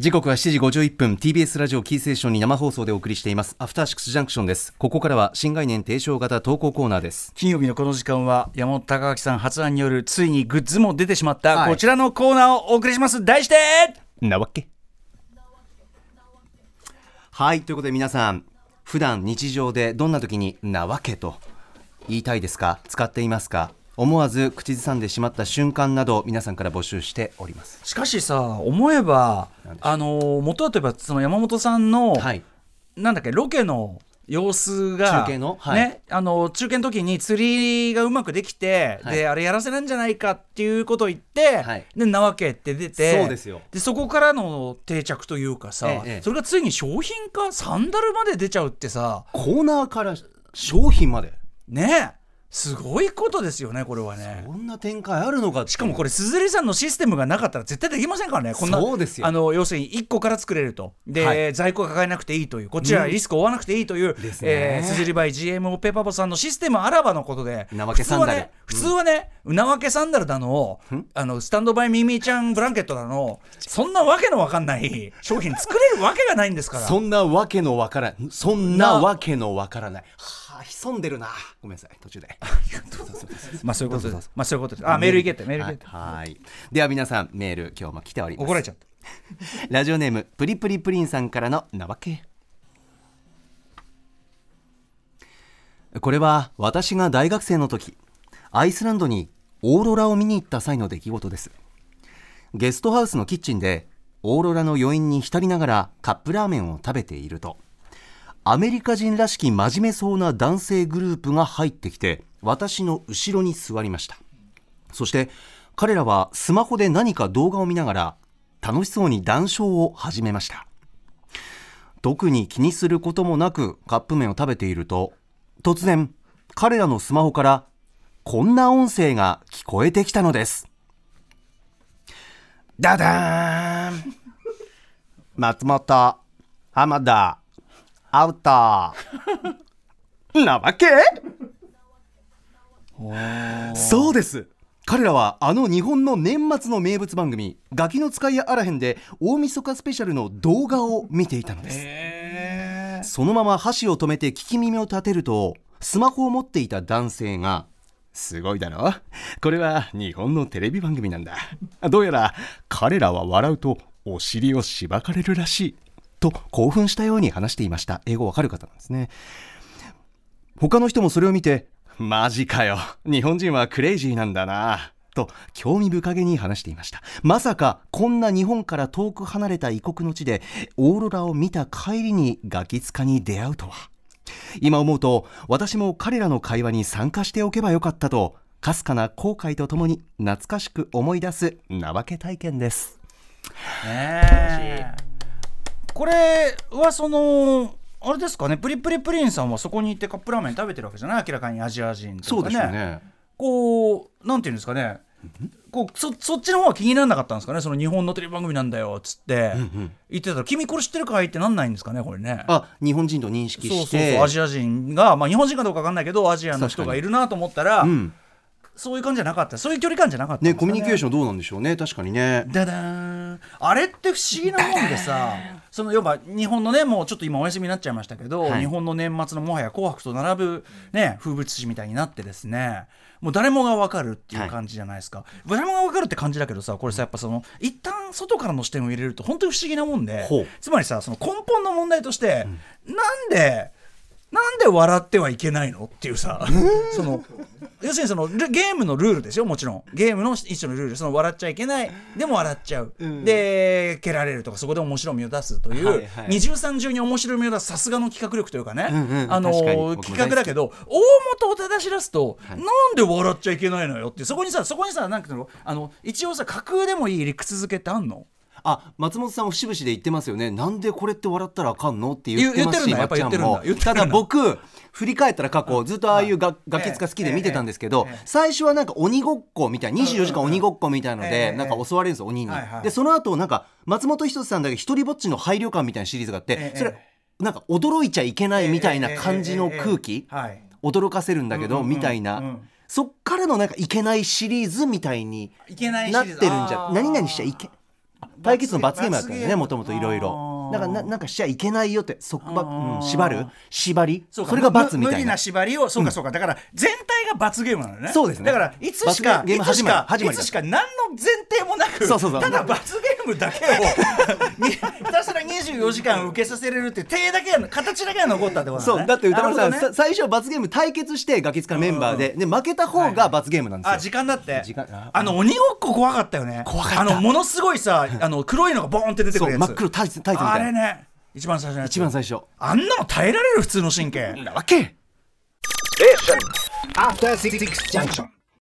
時刻は7時51分。TBS ラジオキーセーションに生放送でお送りしています。アフターシックスジャンクションです。ここからは新概念提唱型投稿コーナーです。金曜日のこの時間は山本隆明さん発案によるついにグッズも出てしまったこちらのコーナーをお送りします。題してなわけ。はいということで皆さん普段日常でどんな時になわけと言いたいですか？使っていますか？思わず口ずさんでしまった瞬間など皆さんから募集しております。しかしさ思えばあの元はといえばその山本さんの、はい、なんだっけロケの様子が中継の、はい、ね、あの中継の時に釣りがうまくできて、はい、であれやらせなんじゃないかっていうことを言って、はい、でなわけって出てそうですよ。でそこからの定着というかさ、ええ、それがついに商品化サンダルまで出ちゃうってさコーナーから商品まで？ねすごいことですよねこれはね。そんな展開あるのかしかもこれ鈴木さんのシステムがなかったら絶対できませんからね。こんなそうですよ。あの要するに1個から作れると。で、はい、在庫抱えなくていいというこちらリスクを負わなくていいという、うん、えー、鈴木バイ GMO ペーパーボさんのシステムあらばのことでなわけサンダル。普通はね、うなわけサンダルだのあのスタンドバイミミちゃんブランケットだのそんなわけのわかんない商品作れるわけがないんですから。そんなわけのわからそんなわけのわからない潜んでるな。ごめんなさい途中で。まあそういうことです。まあそういうことです。あメールいけてメールいけて。はい。では皆さんメール今日も来ております。怒られちゃった。ラジオネームプリプリプリンさんからのなわけ。これは私が大学生の時アイスランドにオーロラを見に行った際の出来事です。ゲストハウスのキッチンでオーロラの余韻に浸りながらカップラーメンを食べているとアメリカ人らしき真面目そうな男性グループが入ってきて私の後ろに座りました。そして彼らはスマホで何か動画を見ながら楽しそうに談笑を始めました。特に気にすることもなくカップ麺を食べていると突然彼らのスマホからこんな音声が聞こえてきたのです。ダダーン。松本浜田。アウトなわけ？そうです。彼らはあの日本の年末の名物番組「ガキの使いやあらへん」で大晦日スペシャルの動画を見ていたのです。そのまま箸を止めて聞き耳を立てるとスマホを持っていた男性が「すごいだろ？これは日本のテレビ番組なんだ。どうやら彼らは笑うとお尻をしばかれるらしい」と興奮したように話していました。英語わかる方なんですね。他の人もそれを見てマジかよ。日本人はクレイジーなんだな。と興味深げに話していました。まさかこんな日本から遠く離れた異国の地でオーロラを見た帰りにガキ使に出会うとは。今思うと私も彼らの会話に参加しておけばよかったとかすかな後悔とともに懐かしく思い出すなわけ体験です、え。ーこれはそのあれですかねプリプリプリンさんはそこに行ってカップラーメン食べてるわけじゃない？明らかにアジア人とかね。そうですね。こうなんていうんですかね。こうそそっちの方は気にならなかったんですかね？その日本のテレビ番組なんだよっつって、言ってたら「君これ知ってるかい?」ってなんないんですかねこれね。あ日本人と認識して。そうそうそうアジア人が、まあ、日本人かどうか分かんないけどアジアの人がいるなと思ったら、うん、そういう感じじゃなかった。そういう距離感じゃなかった、ね、ね、コミュニケーションどうなんでしょうね。確かにね。だだんあれって不思議なもんでさその要は日本のねもうちょっと今お休みになっちゃいましたけど、はい、日本の年末のもはや「紅白」と並ぶ、ね、風物詩みたいになってですね。もう誰もが分かるっていう感じじゃないですか、はい、誰もが分かるって感じだけどさこれさやっぱその一旦外からの視点を入れると本当に不思議なもんでつまりさその根本の問題として、うん、なんでなんで笑ってはいけないのっていうさその要するにそのゲームのルールですよもちろん。ゲームの一種のルールその笑っちゃいけない。でも笑っちゃう、うん、で蹴られるとかそこで面白みを出すという、はいはい、二重三重に面白みを出すさすがの企画力というかね、うんうん、あの企画だけど大元を正し出すと、はい、なんで笑っちゃいけないのよってそこにさそこにさなんていうのあの一応さ架空でもいい理屈付けってあんの？あ松本さんも節々で言ってますよね。なんでこれって笑ったらあかんのって言ってますしまっちゃんもただ僕振り返ったら過去ずっとああいう楽器が好きで見てたんですけど最初はなんか鬼ごっこみたいな24時間鬼ごっこみたいのでなんか襲われるんですよ鬼に。でその後なんか松本人志さんだけ一人ぼっちの配慮感みたいなシリーズがあってそれなんか驚いちゃいけないみたいな感じの空気驚かせるんだけどみたいな。そっからのなんかいけないシリーズみたいになってるんじゃ何々しちゃいけ対決の罰ゲームだったんでねもともといろいろ。だからななんかしちゃいけないよって束縛、うん、縛る？縛り？それが罰みたいな。無無理な縛りをそうかそうか、だから全体が罰ゲームなのね。そうですね。だからいつしか罰ゲームいつしか始まりいつしか何の前提もなくそうそうそう。ただ罰ゲームだけを にひたすら24時間受けさせれるって手だけは形だけは残ったってことだね。そう。だって歌丸さん、ね。さ最初罰ゲーム対決してガキ使のメンバーで,、で負けた方が罰ゲームなんですよ、あ時間だって。時間ああの鬼ごっこ怖かったよね。怖かった。あのものすごいさあの黒いのがボーンって出てくるやつ。そう真っ黒タイツタイツみあたいなれね一番最初のやつ。一番最初。あんなの耐えられる普通の神経。なわけ。After Six Junction.